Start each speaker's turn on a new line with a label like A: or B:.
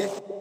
A: Yes.